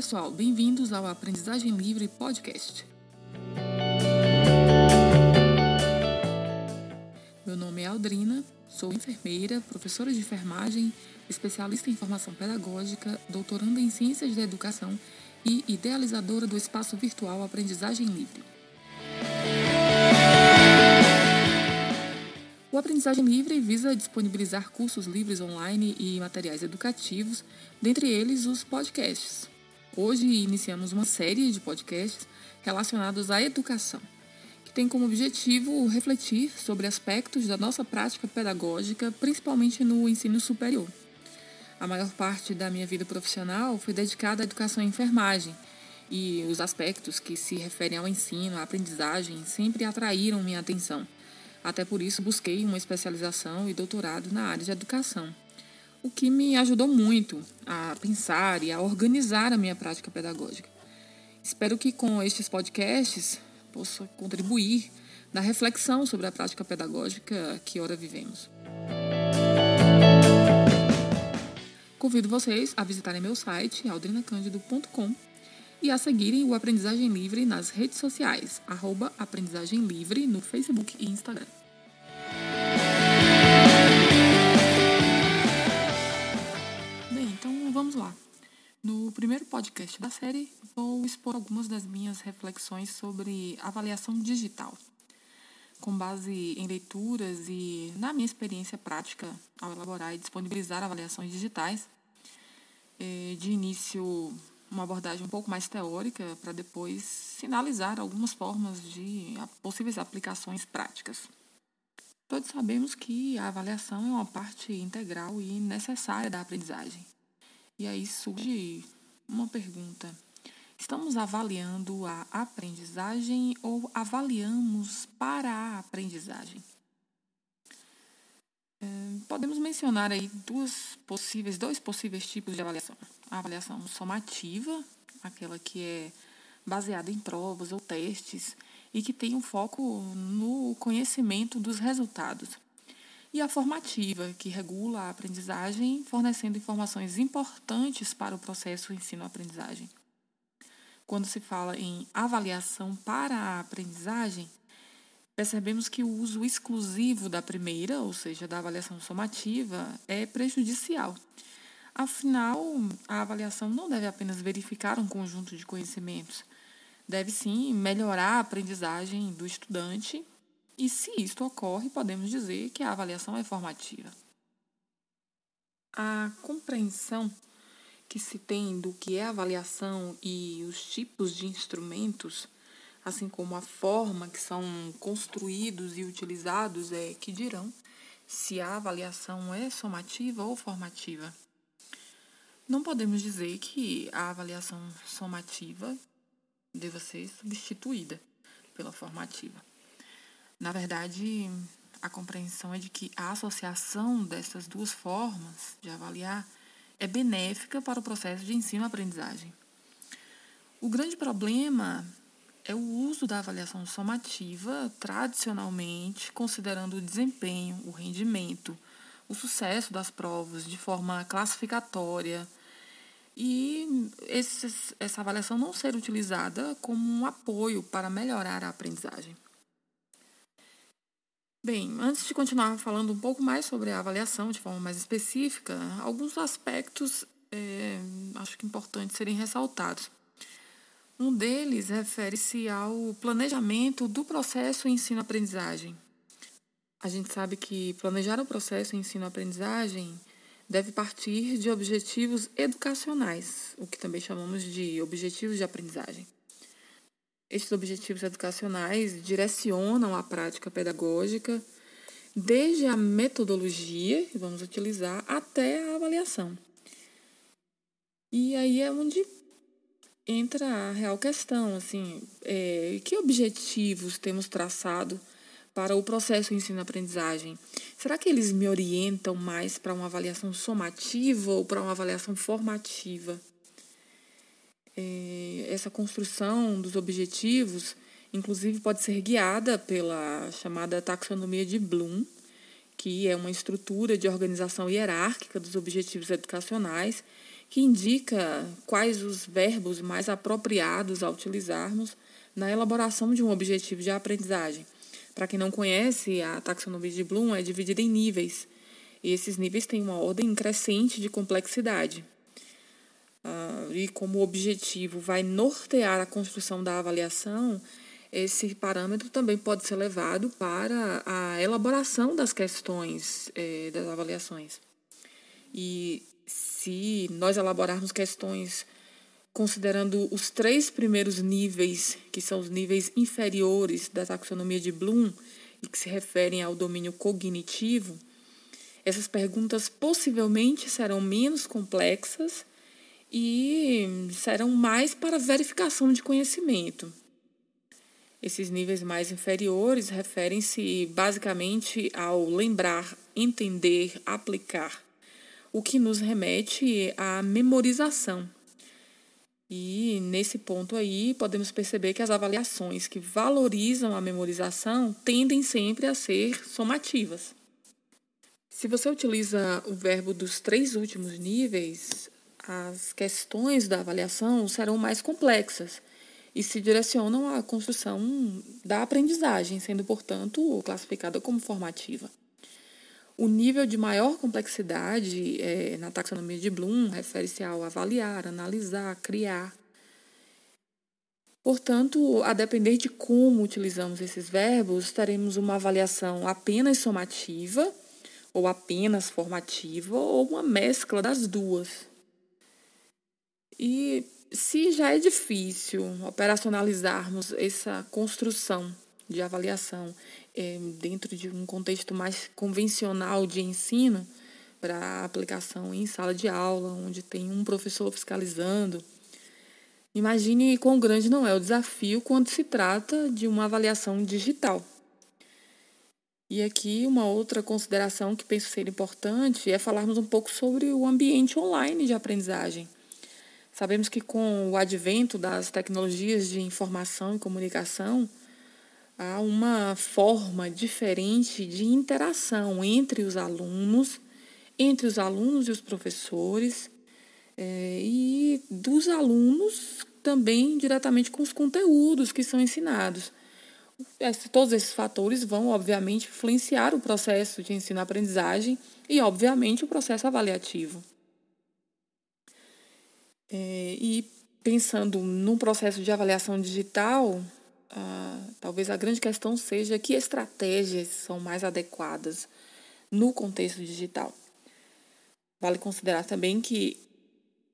pessoal, bem-vindos ao Aprendizagem Livre Podcast. Meu nome é Aldrina, sou enfermeira, professora de enfermagem, especialista em formação pedagógica, doutoranda em Ciências da Educação e idealizadora do espaço virtual Aprendizagem Livre. O Aprendizagem Livre visa disponibilizar cursos livres online e materiais educativos, dentre eles os podcasts. Hoje iniciamos uma série de podcasts relacionados à educação, que tem como objetivo refletir sobre aspectos da nossa prática pedagógica, principalmente no ensino superior. A maior parte da minha vida profissional foi dedicada à educação e enfermagem, e os aspectos que se referem ao ensino, à aprendizagem, sempre atraíram minha atenção até por isso, busquei uma especialização e doutorado na área de educação, o que me ajudou muito a pensar e a organizar a minha prática pedagógica. Espero que com estes podcasts possa contribuir na reflexão sobre a prática pedagógica que ora vivemos. Convido vocês a visitarem meu site aldrinacandido.com e a seguirem o Aprendizagem Livre nas redes sociais, arroba Aprendizagem Livre no Facebook e Instagram. No primeiro podcast da série, vou expor algumas das minhas reflexões sobre avaliação digital, com base em leituras e na minha experiência prática ao elaborar e disponibilizar avaliações digitais. Eh, de início, uma abordagem um pouco mais teórica para depois sinalizar algumas formas de possíveis aplicações práticas. Todos sabemos que a avaliação é uma parte integral e necessária da aprendizagem. E aí surge uma pergunta: estamos avaliando a aprendizagem ou avaliamos para a aprendizagem? Podemos mencionar aí duas possíveis, dois possíveis tipos de avaliação. A avaliação somativa, aquela que é baseada em provas ou testes e que tem um foco no conhecimento dos resultados. E a formativa, que regula a aprendizagem, fornecendo informações importantes para o processo ensino-aprendizagem. Quando se fala em avaliação para a aprendizagem, percebemos que o uso exclusivo da primeira, ou seja, da avaliação somativa, é prejudicial. Afinal, a avaliação não deve apenas verificar um conjunto de conhecimentos, deve sim melhorar a aprendizagem do estudante, e se isto ocorre, podemos dizer que a avaliação é formativa. A compreensão que se tem do que é avaliação e os tipos de instrumentos assim como a forma que são construídos e utilizados é que dirão se a avaliação é somativa ou formativa. Não podemos dizer que a avaliação somativa deva ser substituída pela formativa. Na verdade, a compreensão é de que a associação dessas duas formas de avaliar é benéfica para o processo de ensino-aprendizagem. O grande problema é o uso da avaliação somativa, tradicionalmente, considerando o desempenho, o rendimento, o sucesso das provas de forma classificatória e esses, essa avaliação não ser utilizada como um apoio para melhorar a aprendizagem. Bem, antes de continuar falando um pouco mais sobre a avaliação de forma mais específica, alguns aspectos é, acho que importantes serem ressaltados. Um deles refere-se ao planejamento do processo ensino-aprendizagem. A gente sabe que planejar o processo ensino-aprendizagem deve partir de objetivos educacionais, o que também chamamos de objetivos de aprendizagem. Estes objetivos educacionais direcionam a prática pedagógica desde a metodologia que vamos utilizar até a avaliação. E aí é onde entra a real questão, assim, é, que objetivos temos traçado para o processo ensino-aprendizagem? Será que eles me orientam mais para uma avaliação somativa ou para uma avaliação formativa? É, essa construção dos objetivos, inclusive, pode ser guiada pela chamada taxonomia de Bloom, que é uma estrutura de organização hierárquica dos objetivos educacionais que indica quais os verbos mais apropriados a utilizarmos na elaboração de um objetivo de aprendizagem. Para quem não conhece, a taxonomia de Bloom é dividida em níveis, e esses níveis têm uma ordem crescente de complexidade. Uh, e como objetivo vai nortear a construção da avaliação, esse parâmetro também pode ser levado para a elaboração das questões eh, das avaliações. E se nós elaborarmos questões considerando os três primeiros níveis, que são os níveis inferiores da taxonomia de Bloom e que se referem ao domínio cognitivo, essas perguntas possivelmente serão menos complexas e serão mais para verificação de conhecimento. Esses níveis mais inferiores referem-se basicamente ao lembrar, entender, aplicar, o que nos remete à memorização. E nesse ponto aí, podemos perceber que as avaliações que valorizam a memorização tendem sempre a ser somativas. Se você utiliza o verbo dos três últimos níveis, as questões da avaliação serão mais complexas e se direcionam à construção da aprendizagem, sendo, portanto, classificada como formativa. O nível de maior complexidade é, na taxonomia de Bloom refere-se ao avaliar, analisar, criar. Portanto, a depender de como utilizamos esses verbos, teremos uma avaliação apenas somativa, ou apenas formativa, ou uma mescla das duas. E se já é difícil operacionalizarmos essa construção de avaliação é, dentro de um contexto mais convencional de ensino, para aplicação em sala de aula, onde tem um professor fiscalizando, imagine quão grande não é o desafio quando se trata de uma avaliação digital. E aqui uma outra consideração que penso ser importante é falarmos um pouco sobre o ambiente online de aprendizagem. Sabemos que com o advento das tecnologias de informação e comunicação, há uma forma diferente de interação entre os alunos, entre os alunos e os professores, é, e dos alunos também diretamente com os conteúdos que são ensinados. Todos esses fatores vão, obviamente, influenciar o processo de ensino-aprendizagem e, obviamente, o processo avaliativo. É, e pensando num processo de avaliação digital, ah, talvez a grande questão seja que estratégias são mais adequadas no contexto digital. Vale considerar também que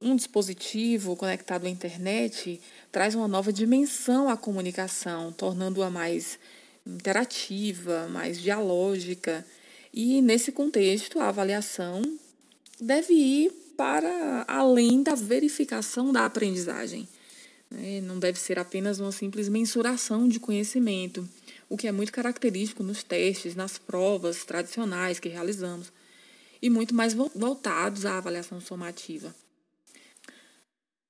um dispositivo conectado à internet traz uma nova dimensão à comunicação, tornando-a mais interativa, mais dialógica. E nesse contexto, a avaliação deve ir para além da verificação da aprendizagem. Né? Não deve ser apenas uma simples mensuração de conhecimento, o que é muito característico nos testes, nas provas tradicionais que realizamos, e muito mais voltados à avaliação somativa.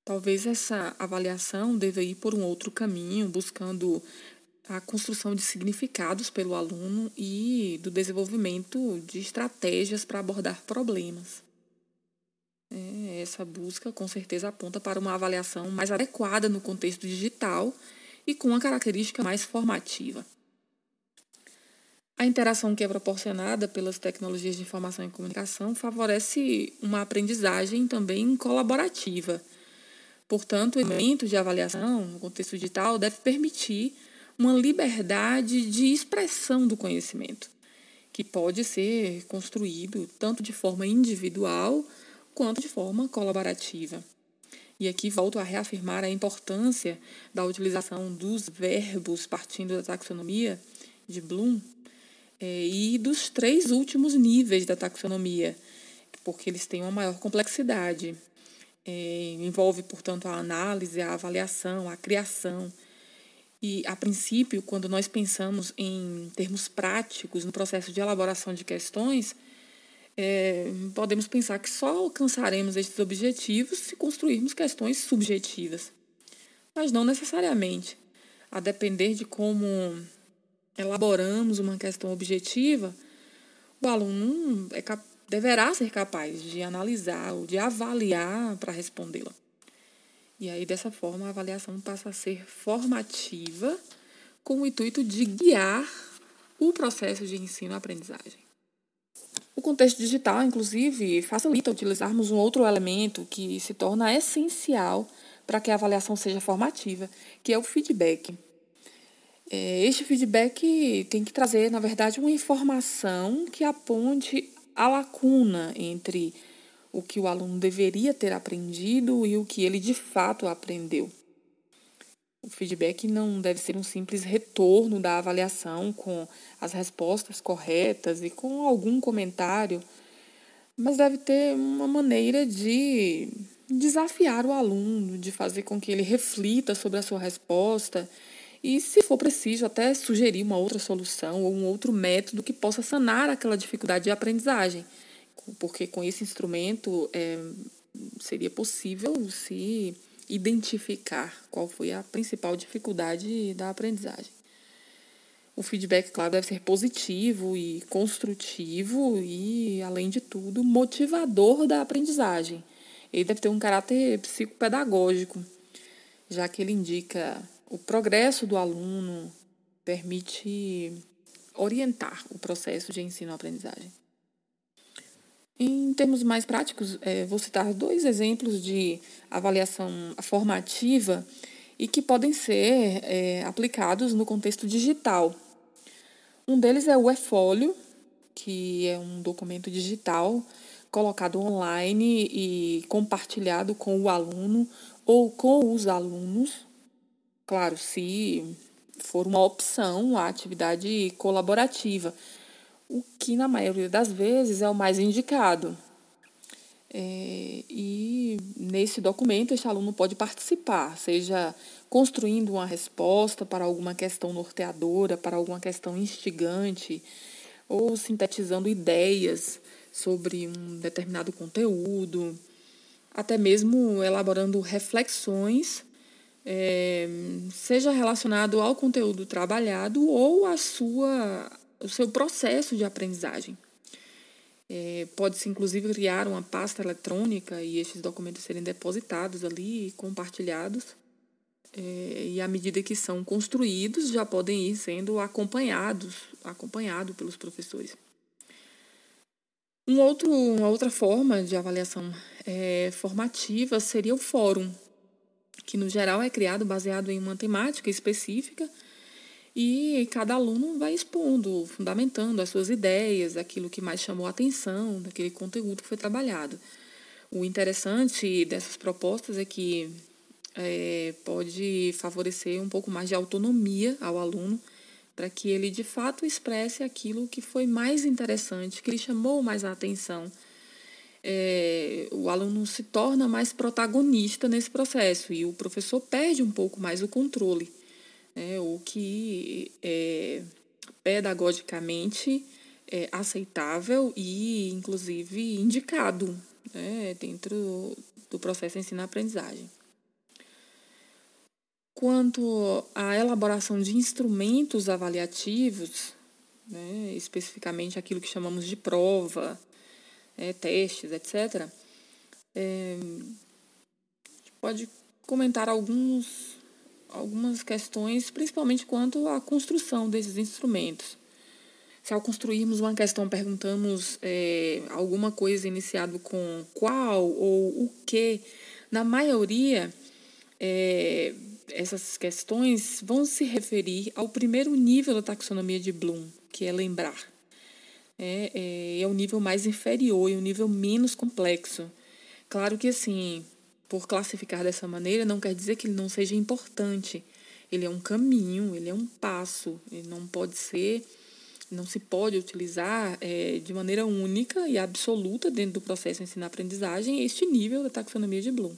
Talvez essa avaliação deva ir por um outro caminho, buscando a construção de significados pelo aluno e do desenvolvimento de estratégias para abordar problemas. É, essa busca, com certeza, aponta para uma avaliação mais adequada no contexto digital e com uma característica mais formativa. A interação que é proporcionada pelas tecnologias de informação e comunicação favorece uma aprendizagem também colaborativa. Portanto, o elemento de avaliação no contexto digital deve permitir uma liberdade de expressão do conhecimento, que pode ser construído tanto de forma individual quanto de forma colaborativa. E aqui volto a reafirmar a importância da utilização dos verbos partindo da taxonomia de Bloom é, e dos três últimos níveis da taxonomia, porque eles têm uma maior complexidade. É, envolve, portanto, a análise, a avaliação, a criação. E, a princípio, quando nós pensamos em termos práticos no processo de elaboração de questões, é, podemos pensar que só alcançaremos estes objetivos se construirmos questões subjetivas. Mas não necessariamente. A depender de como elaboramos uma questão objetiva, o aluno é deverá ser capaz de analisar ou de avaliar para respondê-la. E aí, dessa forma, a avaliação passa a ser formativa com o intuito de guiar o processo de ensino-aprendizagem. O contexto digital, inclusive, facilita utilizarmos um outro elemento que se torna essencial para que a avaliação seja formativa, que é o feedback. É, este feedback tem que trazer, na verdade, uma informação que aponte a lacuna entre o que o aluno deveria ter aprendido e o que ele de fato aprendeu. O feedback não deve ser um simples retorno da avaliação com as respostas corretas e com algum comentário, mas deve ter uma maneira de desafiar o aluno, de fazer com que ele reflita sobre a sua resposta e, se for preciso, até sugerir uma outra solução ou um outro método que possa sanar aquela dificuldade de aprendizagem. Porque com esse instrumento é, seria possível se identificar qual foi a principal dificuldade da aprendizagem. O feedback, claro, deve ser positivo e construtivo e, além de tudo, motivador da aprendizagem. Ele deve ter um caráter psicopedagógico, já que ele indica o progresso do aluno permite orientar o processo de ensino-aprendizagem. Em termos mais práticos, é, vou citar dois exemplos de avaliação formativa e que podem ser é, aplicados no contexto digital. Um deles é o e-folio, que é um documento digital colocado online e compartilhado com o aluno ou com os alunos Claro, se for uma opção a atividade colaborativa, o que na maioria das vezes é o mais indicado. É, e nesse documento, este aluno pode participar, seja construindo uma resposta para alguma questão norteadora, para alguma questão instigante, ou sintetizando ideias sobre um determinado conteúdo, até mesmo elaborando reflexões é, seja relacionado ao conteúdo trabalhado ou a sua, o seu processo de aprendizagem. É, Pode-se, inclusive, criar uma pasta eletrônica e estes documentos serem depositados ali e compartilhados. É, e à medida que são construídos, já podem ir sendo acompanhados, acompanhado pelos professores. Um outro, uma outra forma de avaliação é, formativa seria o fórum, que no geral é criado baseado em uma temática específica e cada aluno vai expondo, fundamentando as suas ideias, aquilo que mais chamou a atenção, daquele conteúdo que foi trabalhado. O interessante dessas propostas é que é, pode favorecer um pouco mais de autonomia ao aluno para que ele de fato expresse aquilo que foi mais interessante, que lhe chamou mais a atenção é, o aluno se torna mais protagonista nesse processo e o professor perde um pouco mais o controle, né, o que é pedagogicamente é aceitável e, inclusive, indicado né, dentro do processo ensino-aprendizagem. Quanto à elaboração de instrumentos avaliativos, né, especificamente aquilo que chamamos de prova, é, testes, etc., é, pode comentar alguns, algumas questões, principalmente quanto à construção desses instrumentos. Se ao construirmos uma questão perguntamos é, alguma coisa iniciado com qual ou o que, na maioria, é, essas questões vão se referir ao primeiro nível da taxonomia de Bloom, que é lembrar é, é, é o nível mais inferior e o nível menos complexo. Claro que, assim, por classificar dessa maneira, não quer dizer que ele não seja importante. Ele é um caminho, ele é um passo, ele não pode ser, não se pode utilizar é, de maneira única e absoluta dentro do processo ensino-aprendizagem este nível da taxonomia de Bloom.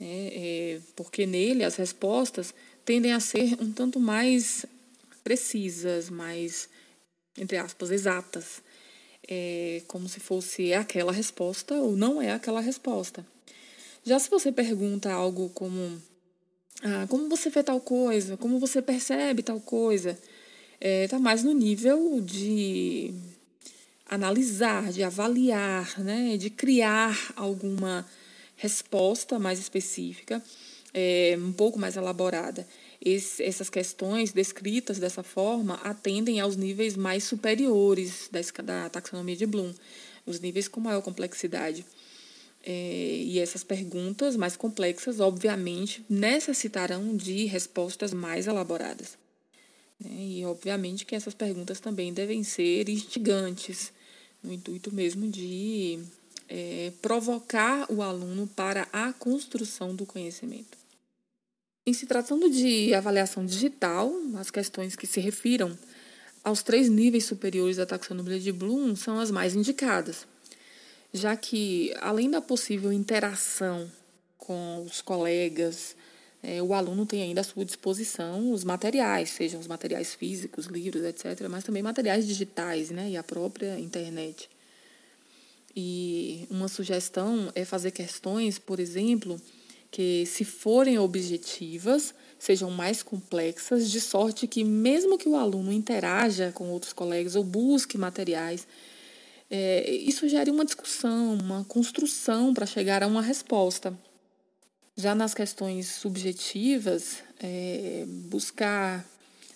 É, é, porque nele as respostas tendem a ser um tanto mais precisas, mais entre aspas, exatas, é como se fosse aquela resposta ou não é aquela resposta. Já se você pergunta algo como ah, como você vê tal coisa, como você percebe tal coisa, está é, mais no nível de analisar, de avaliar, né, de criar alguma resposta mais específica, é, um pouco mais elaborada. Esse, essas questões descritas dessa forma atendem aos níveis mais superiores da, da taxonomia de Bloom, os níveis com maior complexidade. É, e essas perguntas mais complexas, obviamente, necessitarão de respostas mais elaboradas. É, e, obviamente, que essas perguntas também devem ser instigantes, no intuito mesmo de é, provocar o aluno para a construção do conhecimento. Em se tratando de avaliação digital, as questões que se refiram aos três níveis superiores da taxonomia de Bloom são as mais indicadas, já que, além da possível interação com os colegas, é, o aluno tem ainda à sua disposição os materiais, sejam os materiais físicos, livros, etc., mas também materiais digitais né, e a própria internet. E uma sugestão é fazer questões, por exemplo, que, se forem objetivas, sejam mais complexas, de sorte que, mesmo que o aluno interaja com outros colegas ou busque materiais, é, isso gere uma discussão, uma construção para chegar a uma resposta. Já nas questões subjetivas, é, buscar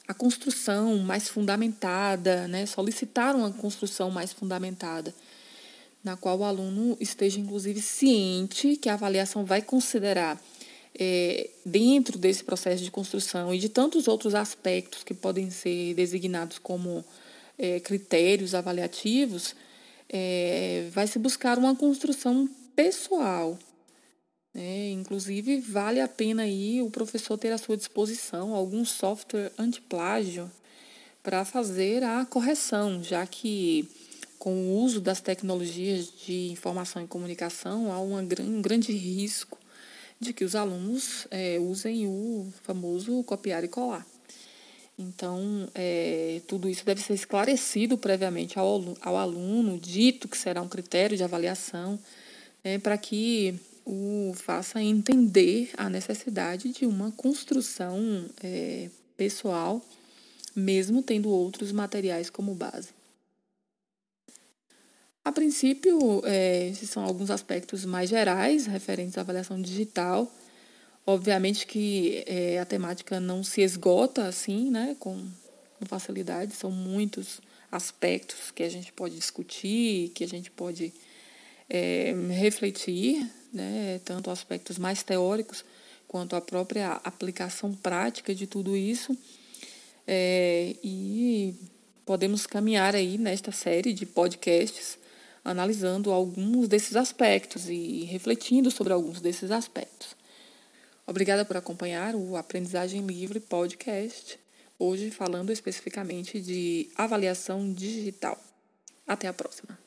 a construção mais fundamentada, né, solicitar uma construção mais fundamentada na qual o aluno esteja, inclusive, ciente que a avaliação vai considerar, é, dentro desse processo de construção e de tantos outros aspectos que podem ser designados como é, critérios avaliativos, é, vai se buscar uma construção pessoal. Né? Inclusive, vale a pena aí o professor ter à sua disposição algum software antiplágio para fazer a correção, já que com o uso das tecnologias de informação e comunicação, há uma, um grande risco de que os alunos é, usem o famoso copiar e colar. Então, é, tudo isso deve ser esclarecido previamente ao, ao aluno, dito que será um critério de avaliação, é, para que o faça entender a necessidade de uma construção é, pessoal, mesmo tendo outros materiais como base. A princípio, é, esses são alguns aspectos mais gerais referentes à avaliação digital. Obviamente que é, a temática não se esgota assim, né, com, com facilidade, são muitos aspectos que a gente pode discutir, que a gente pode é, refletir, né, tanto aspectos mais teóricos quanto a própria aplicação prática de tudo isso. É, e podemos caminhar aí nesta série de podcasts analisando alguns desses aspectos e refletindo sobre alguns desses aspectos. Obrigada por acompanhar o Aprendizagem Livre Podcast, hoje falando especificamente de avaliação digital. Até a próxima!